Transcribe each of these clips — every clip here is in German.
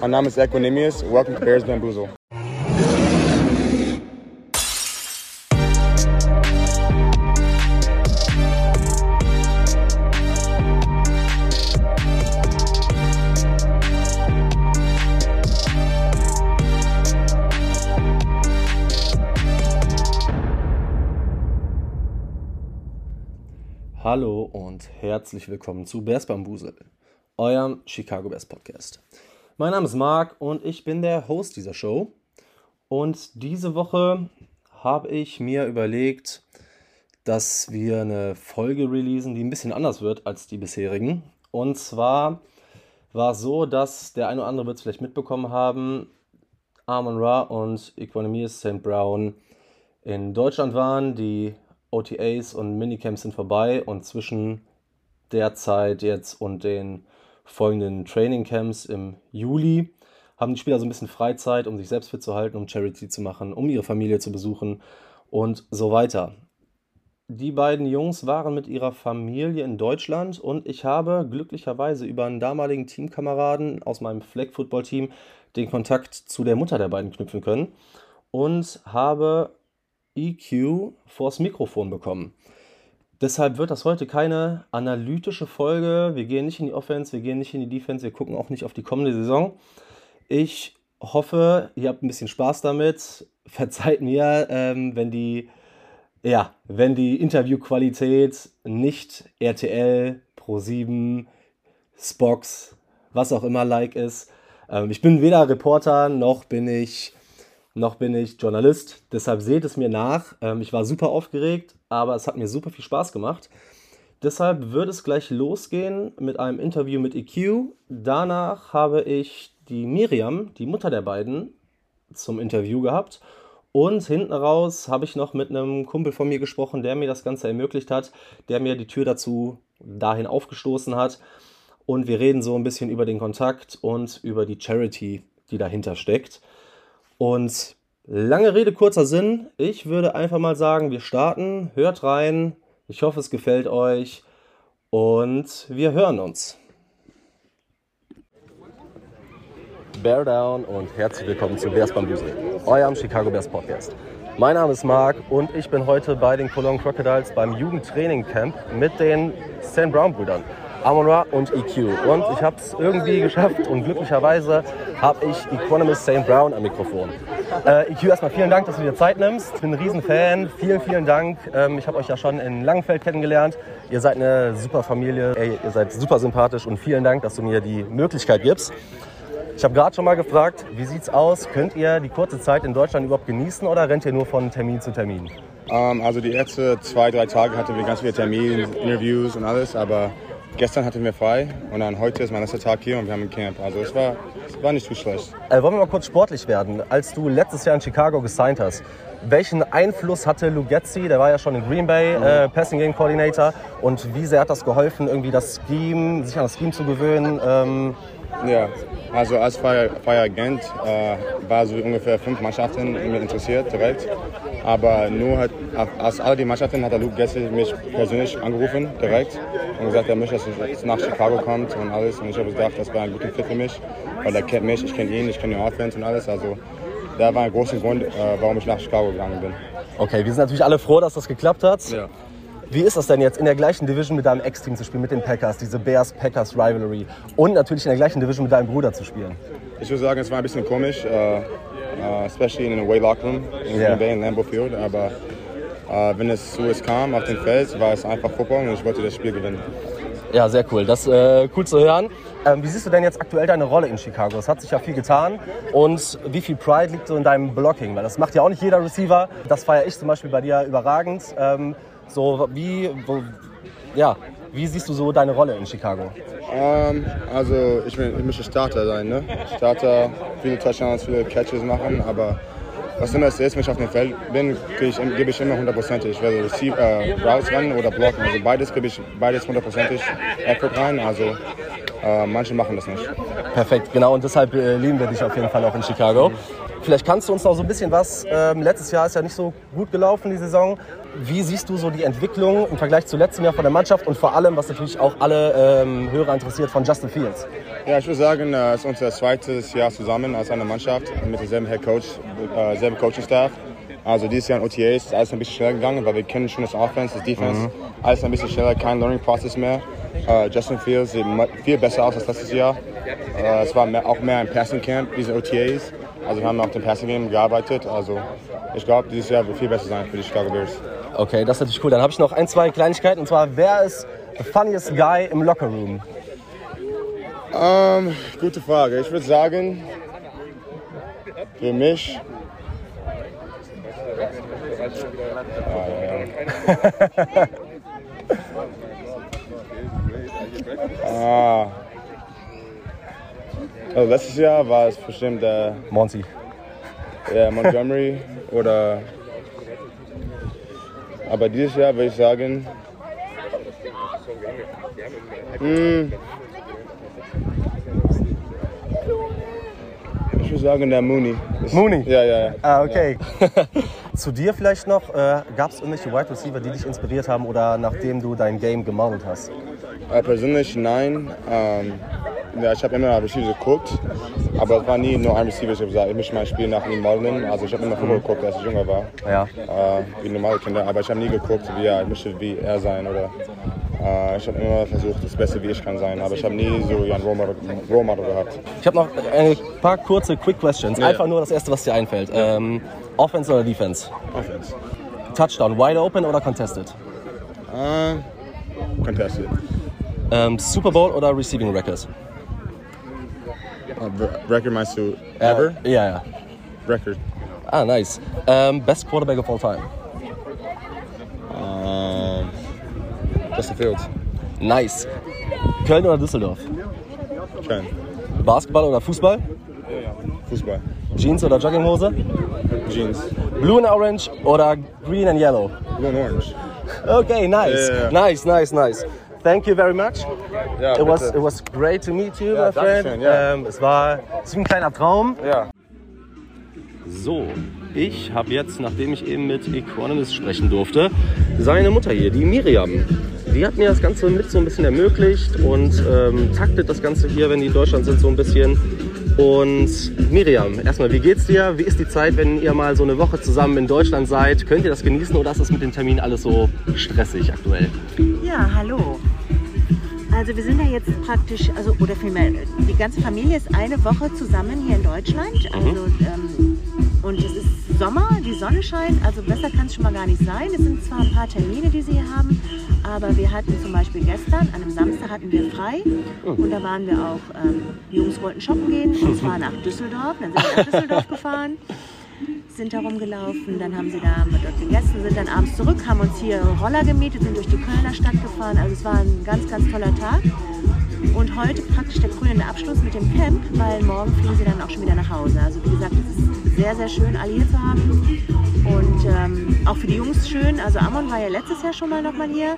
Mein Name ist Equinemius. Welcome to Bears Bamboozle. Hallo und herzlich willkommen zu Bears Bambusel, eurem Chicago Bears Podcast. Mein Name ist Marc und ich bin der Host dieser Show. Und diese Woche habe ich mir überlegt, dass wir eine Folge releasen, die ein bisschen anders wird als die bisherigen. Und zwar war es so, dass der eine oder andere wird es vielleicht mitbekommen haben, Armon Ra und Equanimous St. Brown in Deutschland waren. Die OTAs und Minicamps sind vorbei und zwischen der Zeit jetzt und den folgenden Trainingcamps im Juli haben die Spieler so ein bisschen Freizeit, um sich selbst fit zu halten, um Charity zu machen, um ihre Familie zu besuchen und so weiter. Die beiden Jungs waren mit ihrer Familie in Deutschland und ich habe glücklicherweise über einen damaligen Teamkameraden aus meinem Flag Football Team den Kontakt zu der Mutter der beiden knüpfen können und habe EQ vors Mikrofon bekommen. Deshalb wird das heute keine analytische Folge. Wir gehen nicht in die Offense, wir gehen nicht in die Defense, wir gucken auch nicht auf die kommende Saison. Ich hoffe, ihr habt ein bisschen Spaß damit. Verzeiht mir, ähm, wenn die, ja, wenn die Interviewqualität nicht RTL, Pro7, Spox, was auch immer like ist. Ähm, ich bin weder Reporter noch bin ich noch bin ich Journalist. Deshalb seht es mir nach. Ähm, ich war super aufgeregt, aber es hat mir super viel Spaß gemacht. Deshalb wird es gleich losgehen mit einem Interview mit EQ. Danach habe ich die Miriam, die Mutter der beiden, zum Interview gehabt. Und hinten raus habe ich noch mit einem Kumpel von mir gesprochen, der mir das Ganze ermöglicht hat, der mir die Tür dazu dahin aufgestoßen hat. Und wir reden so ein bisschen über den Kontakt und über die Charity, die dahinter steckt. Und lange Rede, kurzer Sinn. Ich würde einfach mal sagen, wir starten. Hört rein. Ich hoffe, es gefällt euch. Und wir hören uns. Bear Down und herzlich willkommen zu Bears Bambusel, eurem Chicago Bears Podcast. Mein Name ist Marc und ich bin heute bei den Cologne Crocodiles beim Jugendtraining Camp mit den Stan Brown Brüdern. Amon Ra und EQ. Und ich habe es irgendwie geschafft und glücklicherweise habe ich Equanimous St. Brown am Mikrofon. Äh, EQ, erstmal vielen Dank, dass du dir Zeit nimmst. Ich bin ein Riesenfan. Vielen, vielen Dank. Ähm, ich habe euch ja schon in Langenfeld kennengelernt. Ihr seid eine super Familie. Ey, ihr seid super sympathisch und vielen Dank, dass du mir die Möglichkeit gibst. Ich habe gerade schon mal gefragt, wie sieht's aus? Könnt ihr die kurze Zeit in Deutschland überhaupt genießen oder rennt ihr nur von Termin zu Termin? Um, ähm, also die ersten zwei, drei Tage hatten wir ganz viele Termine, Interviews und alles, aber gestern hatten wir frei und dann heute ist mein letzter Tag hier und wir haben ein Camp. Also es war, es war nicht zu schlecht. Äh, wollen wir mal kurz sportlich werden? Als du letztes Jahr in Chicago gesigned hast, welchen Einfluss hatte Lugetzi, der war ja schon in Green Bay, äh, Passing Game Coordinator, und wie sehr hat das geholfen, irgendwie das Scheme, sich an das Scheme zu gewöhnen? Ähm ja, also als freier, Agent äh, war so ungefähr fünf Mannschaften interessiert direkt. Aber nur hat, aus all den Mannschaften hat der Luke Gessel mich persönlich angerufen direkt und gesagt, er möchte, dass ich nach Chicago kommt und alles. Und ich habe gedacht, das war ein guter Fit für mich, weil er kennt mich, ich kenne ihn, ich kenne die Offense und alles. Also da war ein großer Grund, äh, warum ich nach Chicago gegangen bin. Okay, wir sind natürlich alle froh, dass das geklappt hat. Ja. Wie ist das denn jetzt in der gleichen Division mit deinem Ex-Team zu spielen, mit den Packers, diese Bears-Packers-Rivalry und natürlich in der gleichen Division mit deinem Bruder zu spielen? Ich würde sagen, es war ein bisschen komisch, uh, uh, especially in the way locker room in yeah. Green Bay in Lambeau Field, aber uh, wenn es so es kam auf dem Feld, war es einfach Football und ich wollte das Spiel gewinnen. Ja, sehr cool. Das ist äh, cool zu hören. Ähm, wie siehst du denn jetzt aktuell deine Rolle in Chicago? Es hat sich ja viel getan. Und wie viel Pride liegt so in deinem Blocking? Weil das macht ja auch nicht jeder Receiver. Das feiere ich zum Beispiel bei dir überragend. Ähm, so, wie, wo, ja, wie siehst du so deine Rolle in Chicago? Um, ähm, also ich, will, ich möchte Starter sein, ne? Starter, viele Touchdowns, viele Catches machen, aber was immer es ist, wenn ich auf dem Feld bin, ich, gebe ich immer hundertprozentig. Ich werde Receive, äh, Routes rennen oder blocken. Also beides gebe ich beides hundertprozentig Effort rein. Also äh, manche machen das nicht. Perfekt, genau. Und deshalb äh, lieben wir dich auf jeden Fall auch in Chicago. Vielleicht kannst du uns noch so ein bisschen was. Ähm, letztes Jahr ist ja nicht so gut gelaufen, die Saison. Wie siehst du so die Entwicklung im Vergleich zu letztem Jahr von der Mannschaft und vor allem, was natürlich auch alle ähm, Hörer interessiert, von Justin Fields? Ja, ich würde sagen, äh, es ist unser zweites Jahr zusammen als eine Mannschaft mit demselben Head Coach, äh, selben Coaching-Staff. Also dieses Jahr in OTAs ist alles ein bisschen schneller gegangen, weil wir kennen schon das Offense, das Defense. Alles ein bisschen schneller, kein Learning Process mehr. Äh, Justin Fields sieht viel besser aus als letztes Jahr. Äh, es war mehr, auch mehr ein Passing Camp, diese OTAs. Also wir haben auf dem Passing Game gearbeitet. Also ich glaube, dieses Jahr wird viel besser sein für die Chicago Bears. Okay, das ist natürlich cool. Dann habe ich noch ein, zwei Kleinigkeiten. Und zwar, wer ist the funniest guy im Locker Room? Ähm, gute Frage. Ich würde sagen, für mich. Ah, ja. ah. Also letztes Jahr war es bestimmt der Monty. ja, Montgomery oder. Aber dieses Jahr würde ich sagen. hm, ich würde sagen der Mooney. Ist- Mooney? Ja, ja, ja. Ah, okay. Zu dir vielleicht noch, äh, gab es irgendwelche Wide Receiver, die dich inspiriert haben oder nachdem du dein Game gemodelt hast? Äh, persönlich nein. Ähm, ja, ich habe immer Receiver geguckt, aber es war nie nur ein Receiver. Ich habe gesagt, ich möchte mein Spiel nach ihm modeln. Also ich habe immer Football geguckt, als ich jünger war. Ja. äh, wie normale Kinder, aber ich habe nie geguckt, wie ja, ich möchte wie er sein oder ich habe immer versucht, das Beste wie ich kann sein, aber ich habe nie so Model, Role Model gehabt. Ich habe noch ein paar kurze Quick Questions. Einfach ja. nur das erste, was dir einfällt. Ähm, Offense oder Defense? Offense. Touchdown, wide open oder contested? Äh, contested. Ähm, Super Bowl oder Receiving Records? Uh, record meinst du ever? Äh, ja, ja. Record. Ah, nice. Ähm, best Quarterback of all time? Ähm, Justin Fields. Nice. Köln oder Düsseldorf? Köln. Basketball oder Fußball? Fußball. Jeans oder Jogginghose? Jeans. Blue and Orange oder Green and Yellow? Blue and orange. Okay, nice. Ja. Nice, nice, nice. Thank you very much. Ja, It was, it was great to meet you, Ja, my friend. dankeschön, ja. Ähm, es war es wie ein kleiner Traum. Ja. So, ich habe jetzt, nachdem ich eben mit Equanimous sprechen durfte, seine Mutter hier, die Miriam. Die hat mir das Ganze mit so ein bisschen ermöglicht und ähm, taktet das Ganze hier, wenn die in Deutschland sind, so ein bisschen. Und Miriam, erstmal, wie geht's dir? Wie ist die Zeit, wenn ihr mal so eine Woche zusammen in Deutschland seid? Könnt ihr das genießen oder ist das mit den Terminen alles so stressig aktuell? Ja, hallo. Also wir sind ja jetzt praktisch, also oder vielmehr, die ganze Familie ist eine Woche zusammen hier in Deutschland. Also, ähm, und es ist Sommer, die Sonne scheint, also besser kann es schon mal gar nicht sein. Es sind zwar ein paar Termine, die sie hier haben, aber wir hatten zum Beispiel gestern, an einem Samstag hatten wir frei und da waren wir auch, ähm, die Jungs wollten shoppen gehen und zwar nach Düsseldorf, dann sind wir nach Düsseldorf gefahren sind da rumgelaufen, dann haben sie da wir dort gegessen, sind dann abends zurück, haben uns hier Roller gemietet, sind durch die Kölner Stadt gefahren. Also es war ein ganz, ganz toller Tag. Und heute praktisch der krönende Abschluss mit dem Camp, weil morgen fliegen sie dann auch schon wieder nach Hause. Also wie gesagt, es ist sehr, sehr schön, alle hier zu haben. Und ähm, auch für die Jungs schön. Also Amon war ja letztes Jahr schon mal nochmal hier.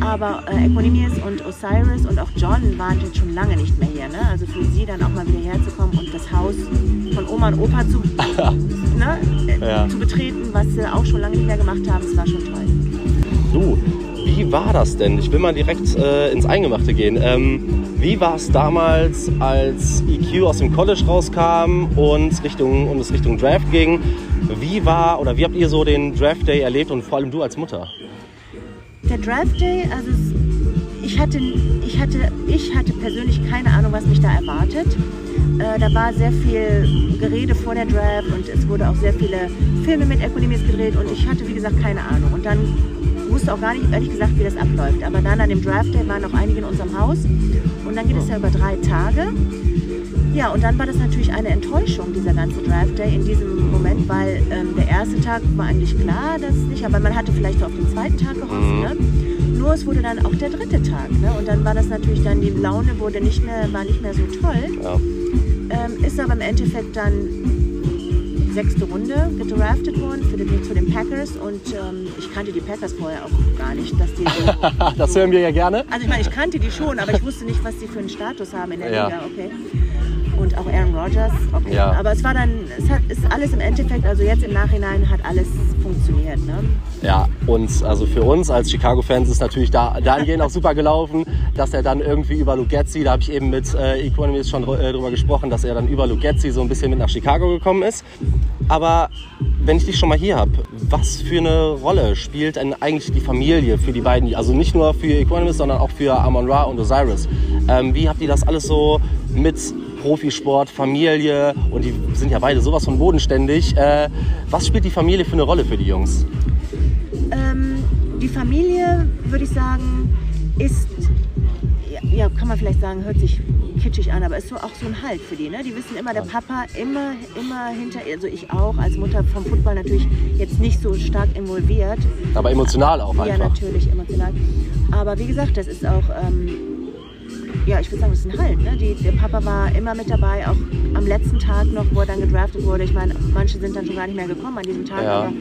Aber äh, Equanimous und Osiris und auch John waren jetzt schon lange nicht mehr hier. Ne? Also für sie dann auch mal wieder herzukommen und das Haus von Oma und Opa zu, ne? äh, Ja. zu betreten, was sie auch schon lange nicht mehr gemacht haben, das war schon toll. Du, wie war das denn? Ich will mal direkt äh, ins Eingemachte gehen. Ähm, wie war es damals, als EQ aus dem College rauskam und, Richtung, und es Richtung Draft ging? Wie war oder wie habt ihr so den Draft Day erlebt und vor allem du als Mutter? Der Draft Day, also ich hatte, ich hatte, ich hatte persönlich keine Ahnung, was mich da erwartet. Äh, da war sehr viel Gerede vor der Draft und es wurde auch sehr viele Filme mit Equanimis gedreht und ich hatte, wie gesagt, keine Ahnung. Und dann wusste auch gar nicht, ehrlich gesagt, wie das abläuft. Aber dann an dem Draft Day waren auch einige in unserem Haus und dann geht es ja über drei Tage. Ja, und dann war das natürlich eine Enttäuschung, dieser ganze Draft Day in diesem Moment, weil ähm, der erste Tag war eigentlich klar, dass es nicht, aber man hatte vielleicht so auf den zweiten Tag gehofft. Ne? Nur es wurde dann auch der dritte Tag. Ne? Und dann war das natürlich dann, die Laune wurde nicht mehr, war nicht mehr so toll. Ja. Ähm, ist aber im Endeffekt dann sechste Runde gedraftet worden für den, zu den Packers und ähm, ich kannte die Packers vorher auch gar nicht, dass die so Das hören wir ja gerne. also ich meine, ich kannte die schon, aber ich wusste nicht, was die für einen Status haben in der Ja. Liga, okay. Auch Aaron Rodgers. Okay. Ja. Aber es war dann, es hat, ist alles im Endeffekt, also jetzt im Nachhinein hat alles funktioniert. Ne? Ja, und also für uns als Chicago-Fans ist natürlich da, dahingehend auch super gelaufen, dass er dann irgendwie über Lugetzi, da habe ich eben mit äh, Economist schon äh, drüber gesprochen, dass er dann über Lugetzi so ein bisschen mit nach Chicago gekommen ist. Aber wenn ich dich schon mal hier habe, was für eine Rolle spielt denn eigentlich die Familie für die beiden? Also nicht nur für Economist, sondern auch für Amon Ra und Osiris. Ähm, wie habt ihr das alles so mit Profisport, Familie und die sind ja beide sowas von bodenständig. Äh, was spielt die Familie für eine Rolle für die Jungs? Ähm, die Familie, würde ich sagen, ist, ja, ja, kann man vielleicht sagen, hört sich kitschig an, aber ist so auch so ein Halt für die. Ne? Die wissen immer, der Papa immer, immer hinter, also ich auch als Mutter vom Football natürlich jetzt nicht so stark involviert. Aber emotional auch Ja, einfach. natürlich, emotional. Aber wie gesagt, das ist auch, ähm, ja, ich würde sagen, das ist ein Halt. Ne? Die, der Papa war immer mit dabei, auch am letzten Tag noch, wo er dann gedraftet wurde. Ich meine, manche sind dann schon gar nicht mehr gekommen an diesem Tag, Ja.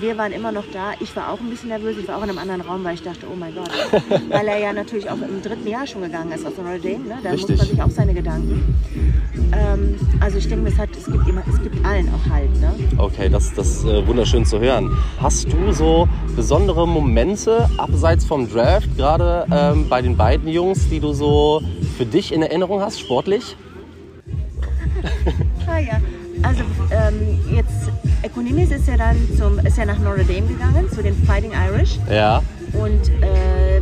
Wir waren immer noch da. Ich war auch ein bisschen nervös. Ich war auch in einem anderen Raum, weil ich dachte, oh mein Gott. weil er ja natürlich auch im dritten Jahr schon gegangen ist aus Notre Dame. Ne? Da Richtig. muss man sich auch seine Gedanken. Ähm, also ich denke, es, hat, es, gibt immer, es gibt allen auch Halt. Ne? Okay, das, das ist äh, wunderschön zu hören. Hast du so besondere Momente abseits vom Draft, gerade ähm, bei den beiden Jungs, die du so für dich in Erinnerung hast, sportlich? Ah ja, also ähm, jetzt Equanimis ist ja dann zum, ist ja nach Notre Dame gegangen, zu den Fighting Irish. Ja. Und äh,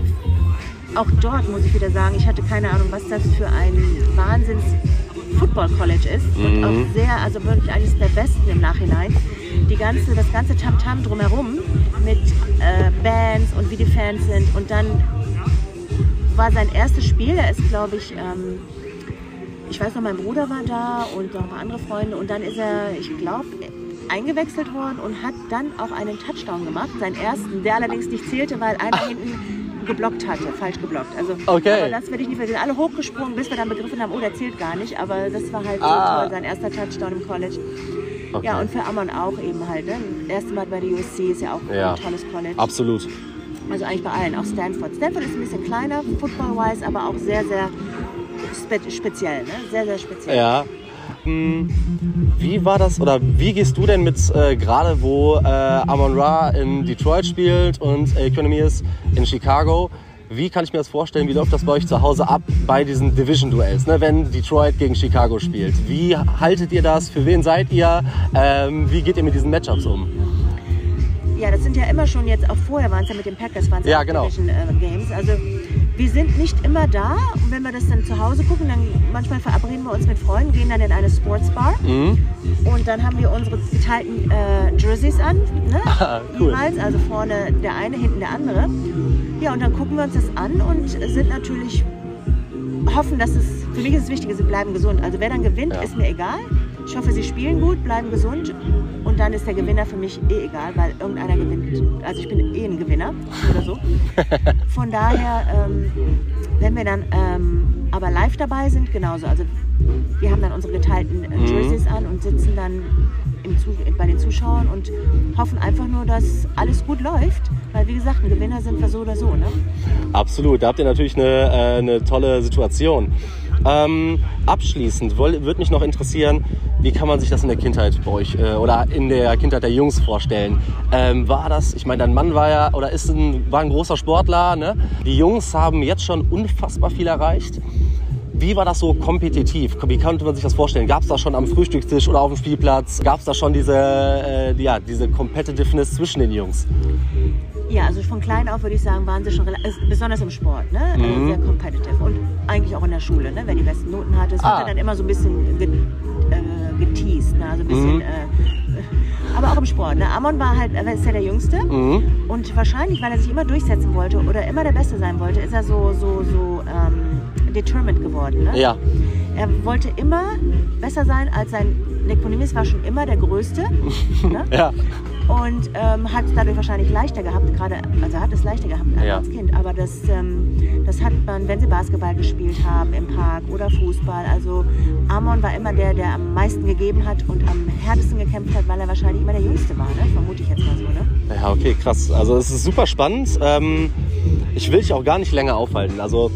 auch dort muss ich wieder sagen, ich hatte keine Ahnung, was das für ein Wahnsinns Football College ist. Und auch sehr, also wirklich eines der besten im Nachhinein. Die ganze, das ganze Tamtam drumherum mit äh, Bands und wie die Fans sind. Und dann war sein erstes Spiel, er ist glaube ich, ähm, ich weiß noch, mein Bruder war da und noch ein paar andere Freunde. Und dann ist er, ich glaube, eingewechselt worden und hat dann auch einen Touchdown gemacht, seinen ersten, der allerdings nicht zählte, weil einer hinten geblockt hatte, falsch geblockt. Also, Okay. Aber das werde ich nicht vergessen. Alle hochgesprungen, bis wir dann begriffen haben, oh, der zählt gar nicht. Aber das war halt so Ah. toll, sein erster Touchdown im College. Okay. Ja, und für Amon auch eben halt. Ne? Das erste Mal bei der USC ist ja auch Ja. ein tolles College. Absolut. Also eigentlich bei allen, auch Stanford. Stanford ist ein bisschen kleiner, football-wise, aber auch sehr, sehr spe speziell. Ne? Sehr, sehr speziell. Ja. Hm, Wie war das oder wie gehst du denn mit, äh, gerade wo äh, Amon Ra in Detroit spielt und äh, Economist in Chicago, wie kann ich mir das vorstellen, wie läuft das bei euch zu Hause ab bei diesen Division-Duells, ne, wenn Detroit gegen Chicago spielt? Wie haltet ihr das? Für wen seid ihr? Ähm, wie geht ihr mit diesen Matchups um? Ja, das sind ja immer schon jetzt, auch vorher waren es ja mit den Packers, waren es Ja, genau. Division äh, Games. Also wir sind nicht immer da und wenn wir das dann zu Hause gucken, dann manchmal verabreden wir uns mit Freunden, gehen dann in eine Sportsbar Mhm. und dann haben wir unsere geteilten äh, Jerseys an, ne? Ah, cool. jeweils, also vorne der eine, hinten der andere. Ja, und dann gucken wir uns das an und sind natürlich, hoffen, dass es, für mich ist es wichtig, sie bleiben gesund. Also wer dann gewinnt, Ja. ist mir egal. Ich hoffe, sie spielen gut, bleiben gesund und dann ist der Gewinner für mich eh egal, weil irgendeiner gewinnt. Also ich bin eh ein Gewinner oder so. Von daher, ähm, wenn wir dann ähm, aber live dabei sind, genauso. Also wir haben dann unsere geteilten äh, Mhm. Jerseys an und sitzen dann bei den Zuschauern und hoffen einfach nur, dass alles gut läuft. Weil wie gesagt, ein Gewinner sind wir so oder so. Ne? Absolut, da habt ihr natürlich eine, äh, eine tolle Situation. Ähm, abschließend würde mich noch interessieren, wie kann man sich das in der Kindheit bei euch äh, oder in der Kindheit der Jungs vorstellen? Ähm, war das, ich meine, dein Mann war ja oder ist ein, war ein großer Sportler, ne? Die Jungs haben jetzt schon unfassbar viel erreicht. Wie war das so kompetitiv? Wie konnte man sich das vorstellen? Gab es da schon am Frühstückstisch oder auf dem Spielplatz? Gab es da schon diese, äh, ja, diese Competitiveness zwischen den Jungs? Ja, also von klein auf würde ich sagen, waren sie schon also besonders im Sport, ne? Mhm. Äh, sehr competitive. Und eigentlich auch in der Schule, ne? Wer die besten Noten hatte. Es Ah. wurde dann immer so ein bisschen ge äh, geteased, ne? Also ein bisschen. Mhm. Äh, aber auch im Sport. Ne? Amon war halt, er ist ja der Jüngste. Mhm. Und wahrscheinlich, weil er sich immer durchsetzen wollte oder immer der Beste sein wollte, ist er so, so, so ähm, determined geworden. Ne? Ja, Er wollte immer besser sein als sein Nekonimis war schon immer der Größte. ne? ja. Und ähm, hat es dadurch wahrscheinlich leichter gehabt, gerade, also hat es leichter gehabt Ja. als Kind. Aber das, ähm, das hat man, wenn sie Basketball gespielt haben im Park oder Fußball. Also Amon war immer der, der am meisten gegeben hat und am härtesten gekämpft hat, weil er wahrscheinlich immer der Jüngste war, ne? vermute ich jetzt mal so. Ne? Ja, okay, krass. Also es ist super spannend. Ähm, ich will dich auch gar nicht länger aufhalten. Also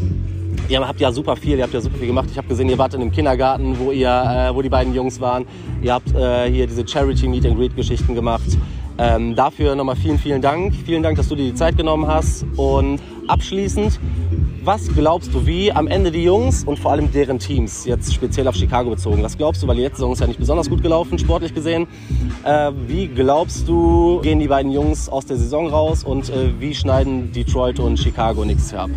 ihr habt ja super viel, ihr habt ja super viel gemacht. Ich habe gesehen, ihr wart in einem Kindergarten, wo, ihr, äh, wo die beiden Jungs waren. Ihr habt äh, hier diese Charity Meet and Greet Geschichten gemacht. Ähm, dafür nochmal vielen, vielen Dank. Vielen Dank, dass du dir die Zeit genommen hast. Und abschließend, was glaubst du, wie am Ende die Jungs und vor allem deren Teams, jetzt speziell auf Chicago bezogen, was glaubst du, weil die letzte Saison ist ja nicht besonders gut gelaufen, sportlich gesehen, äh, wie glaubst du, gehen die beiden Jungs aus der Saison raus und äh, wie schneiden Detroit und Chicago nichts ab?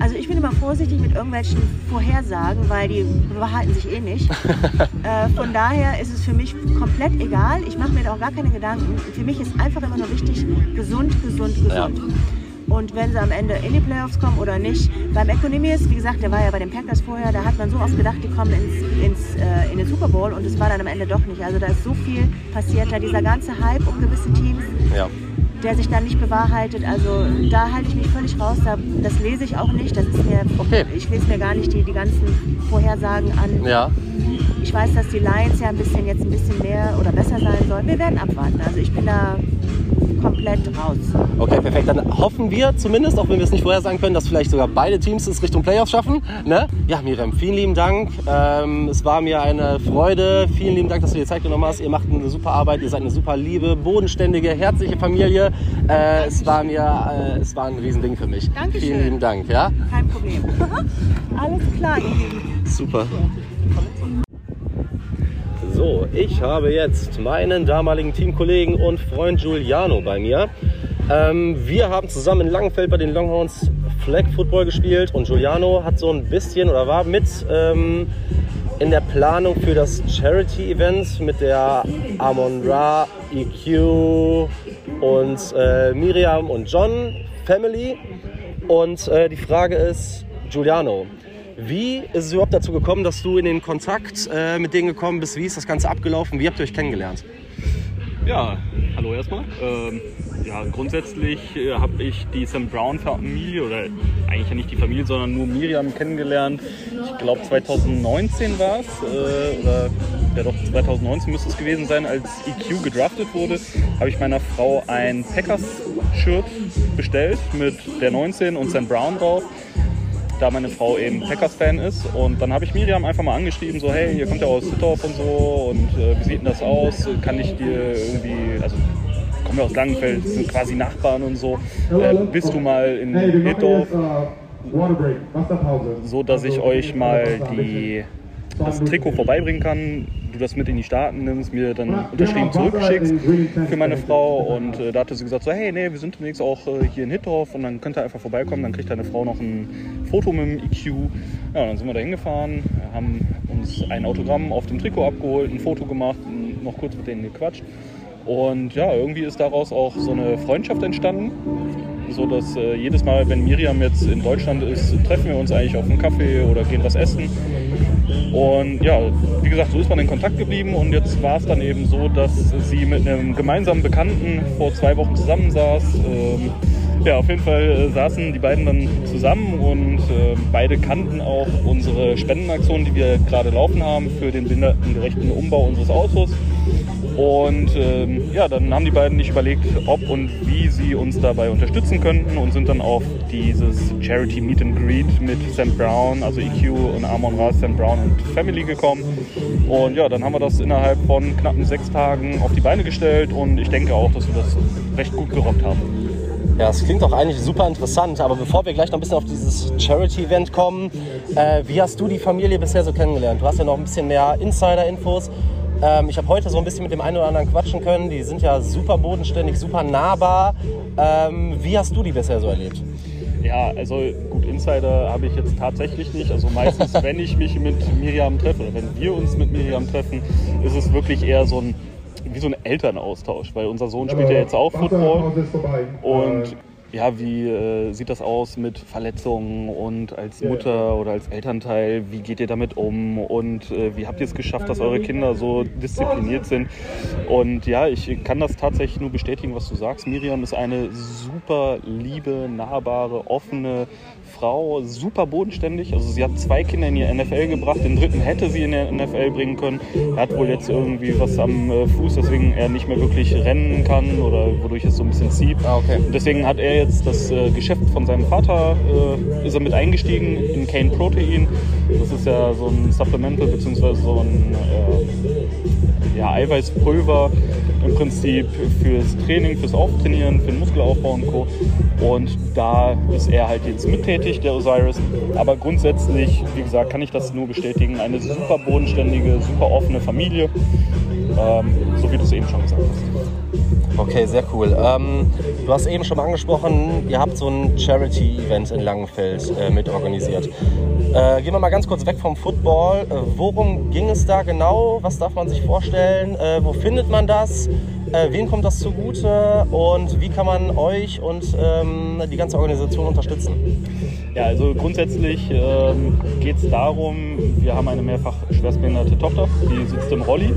Also ich bin immer vorsichtig mit irgendwelchen Vorhersagen, weil die behalten sich eh nicht. äh, von daher ist es für mich komplett egal. Ich mache mir da auch gar keine Gedanken. Für mich ist einfach immer nur wichtig, gesund, gesund, gesund. Ja. Und wenn sie am Ende in die Playoffs kommen oder nicht. Beim Economius, wie gesagt, der war ja bei den Packers vorher, da hat man so oft gedacht, die kommen ins, ins, äh, in den Super Bowl und es war dann am Ende doch nicht. Also da ist so viel passiert, da dieser ganze Hype um gewisse Teams. Ja der sich dann nicht bewahrheitet. Also da halte ich mich völlig raus. das lese ich auch nicht. Das ist mir, okay. Ich lese mir gar nicht die, die ganzen Vorhersagen an. Ja. Ich weiß, dass die Lions ja ein bisschen jetzt ein bisschen mehr oder besser sein sollen. Wir werden abwarten. Also ich bin da komplett raus. Okay, perfekt. Dann hoffen wir zumindest, auch wenn wir es nicht vorher sagen können, dass vielleicht sogar beide Teams es Richtung Playoffs schaffen. Ne? Ja, Miriam, vielen lieben Dank. Ähm, es war mir eine Freude. Vielen lieben Dank, dass du dir Zeit genommen hast. Ihr macht eine super Arbeit. Ihr seid eine super liebe, bodenständige, herzliche Familie. Äh, es war mir, äh, es war ein Riesending für mich. Dankeschön. Vielen lieben Dank. Ja? Kein Problem. Alles klar, ihr Lieben. Super. So, ich habe jetzt meinen damaligen Teamkollegen und Freund Giuliano bei mir. Ähm, wir haben zusammen in Langenfeld bei den Longhorns Flag Football gespielt und Giuliano hat so ein bisschen oder war mit ähm, in der Planung für das Charity Event mit der Amon Ra, EQ und äh, Miriam und John Family. Und äh, die Frage ist, Giuliano, wie ist es überhaupt dazu gekommen, dass du in den Kontakt äh, mit denen gekommen bist? Wie ist das Ganze abgelaufen? Wie habt ihr euch kennengelernt? Ja, hallo erstmal. Ähm, ja, grundsätzlich äh, habe ich die Sam Brown Familie oder eigentlich ja nicht die Familie, sondern nur Miriam kennengelernt. Ich glaube 2019 war es äh, oder ja doch 2019 müsste es gewesen sein, als EQ gedraftet wurde, habe ich meiner Frau ein Packers-Shirt bestellt mit der 19 und Sam Brown drauf da meine Frau eben Packers-Fan ist. Und dann habe ich Miriam einfach mal angeschrieben, so hey, ihr kommt ja aus Hittorf und so und äh, wie sieht denn das aus? Kann ich dir irgendwie, also kommen wir aus Langenfeld, sind quasi Nachbarn und so. Äh, bist du mal in Hittorf? So dass ich euch mal die, das Trikot vorbeibringen kann du das mit in die Staaten nimmst, mir dann unterschrieben zurückschickst für meine Frau. Und äh, da hatte sie gesagt, so, hey, nee, wir sind demnächst auch äh, hier in Hittorf und dann könnt ihr einfach vorbeikommen, dann kriegt deine Frau noch ein Foto mit dem EQ. Ja, dann sind wir da hingefahren, haben uns ein Autogramm auf dem Trikot abgeholt, ein Foto gemacht, noch kurz mit denen gequatscht. Und ja, irgendwie ist daraus auch so eine Freundschaft entstanden. So dass äh, jedes Mal, wenn Miriam jetzt in Deutschland ist, treffen wir uns eigentlich auf einen Kaffee oder gehen was essen. Und ja, wie gesagt, so ist man in Kontakt geblieben und jetzt war es dann eben so, dass sie mit einem gemeinsamen Bekannten vor zwei Wochen zusammensaß. Ähm, ja, auf jeden Fall äh, saßen die beiden dann zusammen und äh, beide kannten auch unsere Spendenaktion, die wir gerade laufen haben für den behindertengerechten Umbau unseres Autos. Und ähm, ja, dann haben die beiden nicht überlegt, ob und wie sie uns dabei unterstützen könnten und sind dann auf dieses Charity Meet and Greet mit Sam Brown, also EQ und Amon Ra, Sam Brown und Family gekommen. Und ja, dann haben wir das innerhalb von knappen sechs Tagen auf die Beine gestellt und ich denke auch, dass wir das recht gut gerockt haben. Ja, es klingt doch eigentlich super interessant, aber bevor wir gleich noch ein bisschen auf dieses Charity-Event kommen, äh, wie hast du die Familie bisher so kennengelernt? Du hast ja noch ein bisschen mehr Insider-Infos. Ähm, ich habe heute so ein bisschen mit dem einen oder anderen quatschen können. Die sind ja super bodenständig, super nahbar. Ähm, wie hast du die bisher so erlebt? Ja, also gut, Insider habe ich jetzt tatsächlich nicht. Also meistens, wenn ich mich mit Miriam treffe oder wenn wir uns mit Miriam treffen, ist es wirklich eher so ein wie so ein Elternaustausch, weil unser Sohn spielt ja jetzt auch Football und ja, wie äh, sieht das aus mit Verletzungen und als Mutter oder als Elternteil, wie geht ihr damit um und äh, wie habt ihr es geschafft, dass eure Kinder so diszipliniert sind? Und ja, ich kann das tatsächlich nur bestätigen, was du sagst. Miriam ist eine super liebe, nahbare, offene Frau super bodenständig. Also sie hat zwei Kinder in die NFL gebracht, den dritten hätte sie in der NFL bringen können. Er hat wohl jetzt irgendwie was am äh, Fuß, deswegen er nicht mehr wirklich rennen kann oder wodurch es so ein bisschen zieht. Ah, okay. Deswegen hat er jetzt das äh, Geschäft von seinem Vater, äh, ist er mit eingestiegen in Cane Protein. Das ist ja so ein Supplemental bzw. so ein äh, ja, Eiweißpulver im Prinzip fürs Training, fürs Auftrainieren, für den Muskelaufbau und Co. Und da ist er halt jetzt mittätig, der Osiris. Aber grundsätzlich, wie gesagt, kann ich das nur bestätigen. Eine super bodenständige, super offene Familie. Ähm, so wie du es eben schon gesagt hast. Okay, sehr cool. Ähm, du hast eben schon mal angesprochen, ihr habt so ein Charity-Event in Langenfeld äh, mit organisiert. Äh, gehen wir mal ganz kurz weg vom Football. Äh, worum ging es da genau? Was darf man sich vorstellen? Äh, wo findet man das? Äh, wem kommt das zugute? Und wie kann man euch und ähm, die ganze Organisation unterstützen? Ja, also grundsätzlich ähm, geht es darum, wir haben eine mehrfach schwerstbehinderte Tochter, die sitzt im Rolli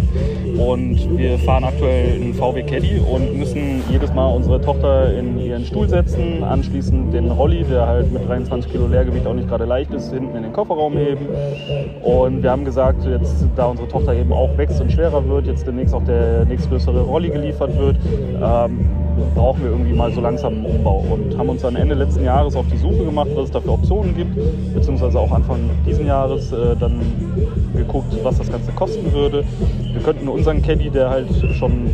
und wir fahren aktuell einen VW Caddy und müssen jedes Mal unsere Tochter in ihren Stuhl setzen, anschließend den Rolli, der halt mit 23 Kilo Leergewicht auch nicht gerade leicht ist, hinten in den Kofferraum heben. Und wir haben gesagt, jetzt da unsere Tochter eben auch wächst und schwerer wird, jetzt demnächst auch der nächstgrößere Rolli geliefert wird, ähm, brauchen wir irgendwie mal so langsam einen Umbau und haben uns dann Ende letzten Jahres auf die Suche gemacht, was es da für Optionen gibt, beziehungsweise auch Anfang diesen Jahres äh, dann geguckt, was das Ganze kosten würde. Wir könnten unseren Caddy, der halt schon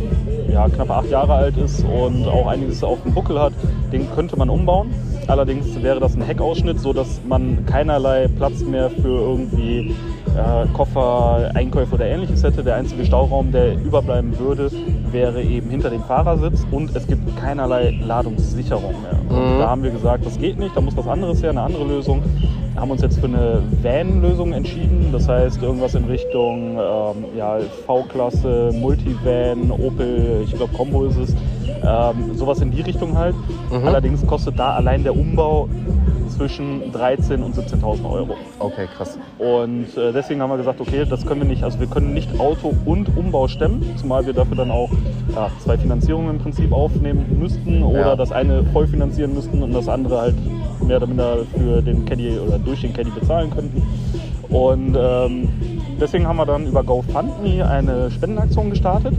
ja, knapp acht Jahre alt ist und auch einiges auf dem Buckel hat, den könnte man umbauen. Allerdings wäre das ein Heckausschnitt, sodass man keinerlei Platz mehr für irgendwie äh, Koffer, Einkäufe oder ähnliches hätte. Der einzige Stauraum, der überbleiben würde, wäre eben hinter dem Fahrersitz und es gibt keinerlei Ladungssicherung mehr. Mhm. da haben wir gesagt, das geht nicht, da muss was anderes her, eine andere Lösung. Wir haben uns jetzt für eine Van-Lösung entschieden, das heißt irgendwas in Richtung ähm, ja, V-Klasse, Multivan, Opel, ich glaube Combo ist es, ähm, sowas in die Richtung halt. Mhm. Allerdings kostet da allein der Umbau zwischen 13.000 und 17.000 Euro. Okay, krass. Und äh, deswegen haben wir gesagt, okay, das können wir nicht, also wir können nicht Auto und Umbau stemmen, zumal wir dafür dann auch ja, zwei Finanzierungen im Prinzip aufnehmen müssten oder Ja. das eine voll finanzieren müssten und das andere halt mehr oder minder für den Caddy oder durch den Caddy bezahlen könnten. Und ähm, deswegen haben wir dann über GoFundMe eine Spendenaktion gestartet.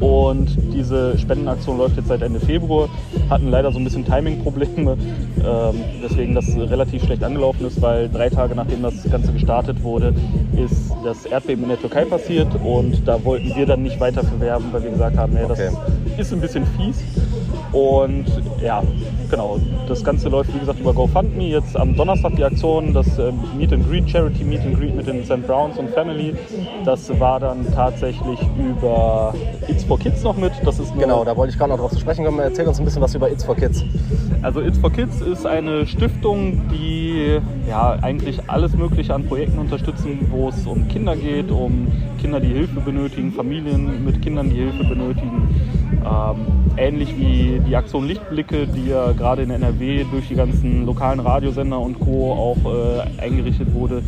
Und diese Spendenaktion läuft jetzt seit Ende Februar. Hatten leider so ein bisschen Timing-Probleme, ähm, weswegen das relativ schlecht angelaufen ist, weil drei Tage nachdem das Ganze gestartet wurde, ist das Erdbeben in der Türkei passiert und da wollten wir dann nicht weiter bewerben, weil wir gesagt haben, nee, das Okay. ist ein bisschen fies. Und ja, genau, das Ganze läuft wie gesagt über GoFundMe. Jetzt am Donnerstag die Aktion, das ähm, Meet and Greet, Charity Meet and Greet mit den St. Browns und Family. Das war dann tatsächlich über It's for Kids noch mit. Das ist Genau, da wollte ich gerade noch drauf zu sprechen kommen. Erzähl uns ein bisschen was über It's for Kids. Also It's for Kids ist eine Stiftung, die ja eigentlich alles Mögliche an Projekten unterstützen, wo es um Kinder geht, um Kinder, die Hilfe benötigen, Familien mit Kindern, die Hilfe benötigen. Ähm, ähnlich wie die Aktion Lichtblicke, die ja gerade in NRW durch die ganzen lokalen Radiosender und Co. auch äh, eingerichtet wurde.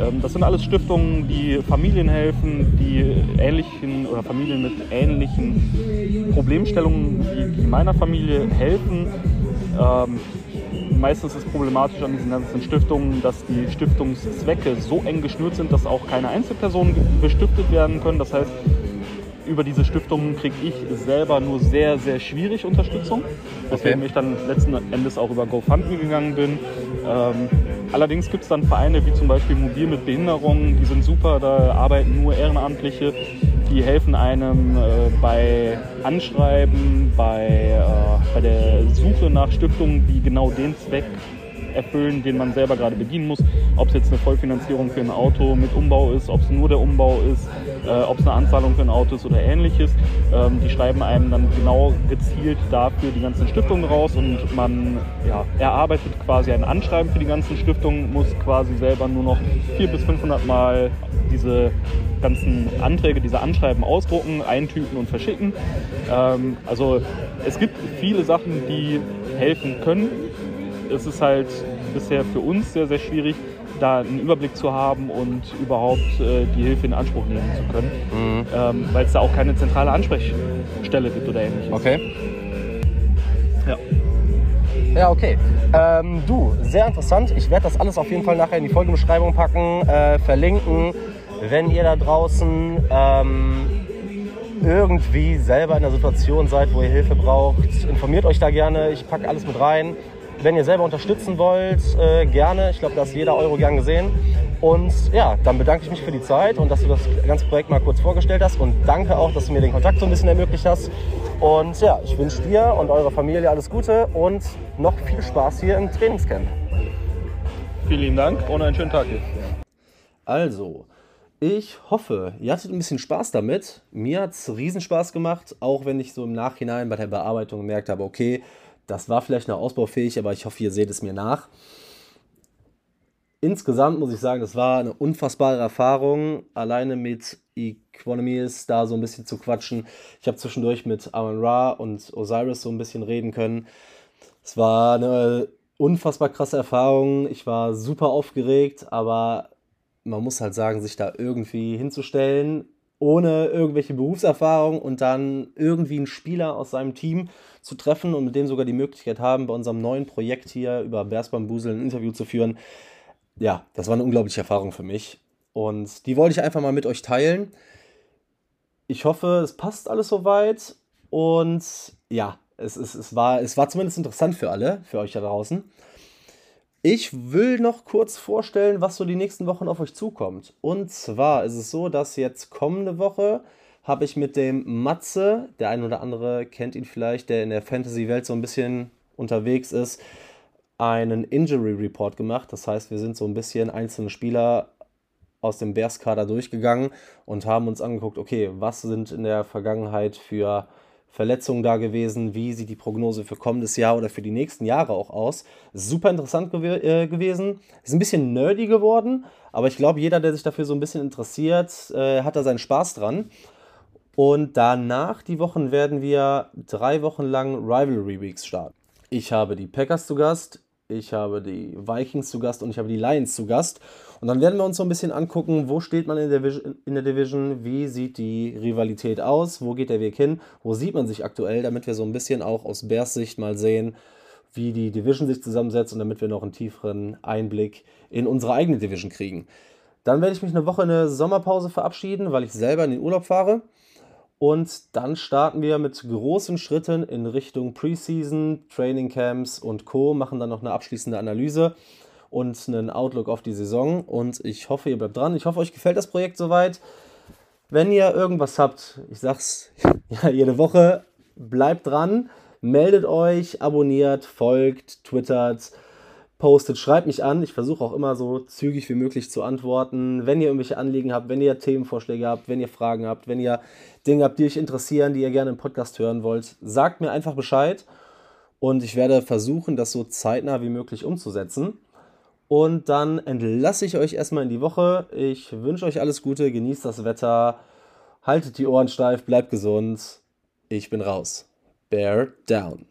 Ähm, das sind alles Stiftungen, die Familien helfen, die ähnlichen oder Familien mit ähnlichen Problemstellungen wie meiner Familie helfen. Ähm, meistens ist problematisch an diesen ganzen Stiftungen, dass die Stiftungszwecke so eng geschnürt sind, dass auch keine Einzelpersonen bestiftet werden können. Das heißt, über diese Stiftungen kriege ich selber nur sehr, sehr schwierig Unterstützung. Deswegen Okay. ich dann letzten Endes auch über GoFundMe gegangen bin. Ähm, allerdings gibt es dann Vereine wie zum Beispiel Mobil mit Behinderungen, die sind super, da arbeiten nur Ehrenamtliche, die helfen einem äh, bei Anschreiben, bei, äh, bei der Suche nach Stiftungen, die genau den Zweck erfüllen, den man selber gerade bedienen muss. Ob es jetzt eine Vollfinanzierung für ein Auto mit Umbau ist, ob es nur der Umbau ist, äh, ob es eine Anzahlung für ein Auto ist oder ähnliches. Ähm, die schreiben einem dann genau gezielt dafür die ganzen Stiftungen raus und man ja, erarbeitet quasi ein Anschreiben für die ganzen Stiftungen, muss quasi selber nur noch 400 bis 500 Mal diese ganzen Anträge, diese Anschreiben ausdrucken, eintüten und verschicken. Ähm, also es gibt viele Sachen, die helfen können es ist halt bisher für uns sehr, sehr schwierig, da einen Überblick zu haben und überhaupt äh, die Hilfe in Anspruch nehmen zu können, ähm, weil es da auch keine zentrale Ansprechstelle gibt oder ähnliches. Okay. Ja. Ja, okay. Ähm, du, sehr interessant. Ich werde das alles auf jeden Fall nachher in die Folgenbeschreibung packen, äh, verlinken. Wenn ihr da draußen ähm, irgendwie selber in der Situation seid, wo ihr Hilfe braucht, informiert euch da gerne. Ich packe alles mit rein. Wenn ihr selber unterstützen wollt, äh, gerne. Ich glaube, da ist jeder Euro gern gesehen. Und ja, dann bedanke ich mich für die Zeit und dass du das ganze Projekt mal kurz vorgestellt hast. Und danke auch, dass du mir den Kontakt so ein bisschen ermöglicht hast. Und ja, ich wünsche dir und eurer Familie alles Gute und noch viel Spaß hier im Trainingscamp. Vielen lieben Dank und einen schönen Tag hier. Also, ich hoffe, ihr hattet ein bisschen Spaß damit. Mir hat es Riesenspaß gemacht, auch wenn ich so im Nachhinein bei der Bearbeitung gemerkt habe, okay, das war vielleicht noch ausbaufähig, aber ich hoffe, ihr seht es mir nach. Insgesamt muss ich sagen, das war eine unfassbare Erfahrung, alleine mit Equanimeous da so ein bisschen zu quatschen. Ich habe zwischendurch mit Amon Ra und Osiris so ein bisschen reden können. Es war eine unfassbar krasse Erfahrung. Ich war super aufgeregt, aber man muss halt sagen, sich da irgendwie hinzustellen, ohne irgendwelche Berufserfahrung und dann irgendwie einen Spieler aus seinem Team zu treffen und mit dem sogar die Möglichkeit haben, bei unserem neuen Projekt hier über Bears Bambusel ein Interview zu führen. Ja, das war eine unglaubliche Erfahrung für mich. Und die wollte ich einfach mal mit euch teilen. Ich hoffe, es passt alles soweit. Und ja, es, es, es, war, es war zumindest interessant für alle, für euch da draußen. Ich will noch kurz vorstellen, was so die nächsten Wochen auf euch zukommt. Und zwar ist es so, dass jetzt kommende Woche habe ich mit dem Matze, der ein oder andere kennt ihn vielleicht, der in der Fantasy-Welt so ein bisschen unterwegs ist, einen Injury Report gemacht. Das heißt, wir sind so ein bisschen einzelne Spieler aus dem Bears-Kader durchgegangen und haben uns angeguckt, okay, was sind in der Vergangenheit für Verletzungen da gewesen, wie sieht die Prognose für kommendes Jahr oder für die nächsten Jahre auch aus. Super interessant gew äh, gewesen. Ist ein bisschen nerdy geworden, aber ich glaube, jeder, der sich dafür so ein bisschen interessiert, äh, hat da seinen Spaß dran. Und danach, die Wochen, werden wir drei Wochen lang Rivalry Weeks starten. Ich habe die Packers zu Gast, ich habe die Vikings zu Gast und ich habe die Lions zu Gast. Und dann werden wir uns so ein bisschen angucken, wo steht man in der, Division, in der Division, wie sieht die Rivalität aus, wo geht der Weg hin, wo sieht man sich aktuell, damit wir so ein bisschen auch aus Bears Sicht mal sehen, wie die Division sich zusammensetzt und damit wir noch einen tieferen Einblick in unsere eigene Division kriegen. Dann werde ich mich eine Woche in eine Sommerpause verabschieden, weil ich selber in den Urlaub fahre. Und dann starten wir mit großen Schritten in Richtung Preseason, Training Camps und Co. Machen dann noch eine abschließende Analyse und einen Outlook auf die Saison. Und ich hoffe, ihr bleibt dran. Ich hoffe, euch gefällt das Projekt soweit. Wenn ihr irgendwas habt, ich sag's ja jede Woche, bleibt dran, meldet euch, abonniert, folgt, twittert postet, schreibt mich an. Ich versuche auch immer so zügig wie möglich zu antworten. Wenn ihr irgendwelche Anliegen habt, wenn ihr Themenvorschläge habt, wenn ihr Fragen habt, wenn ihr Dinge habt, die euch interessieren, die ihr gerne im Podcast hören wollt, sagt mir einfach Bescheid. Und ich werde versuchen, das so zeitnah wie möglich umzusetzen. Und dann entlasse ich euch erstmal in die Woche. Ich wünsche euch alles Gute, genießt das Wetter, haltet die Ohren steif, bleibt gesund. Ich bin raus. Bear down.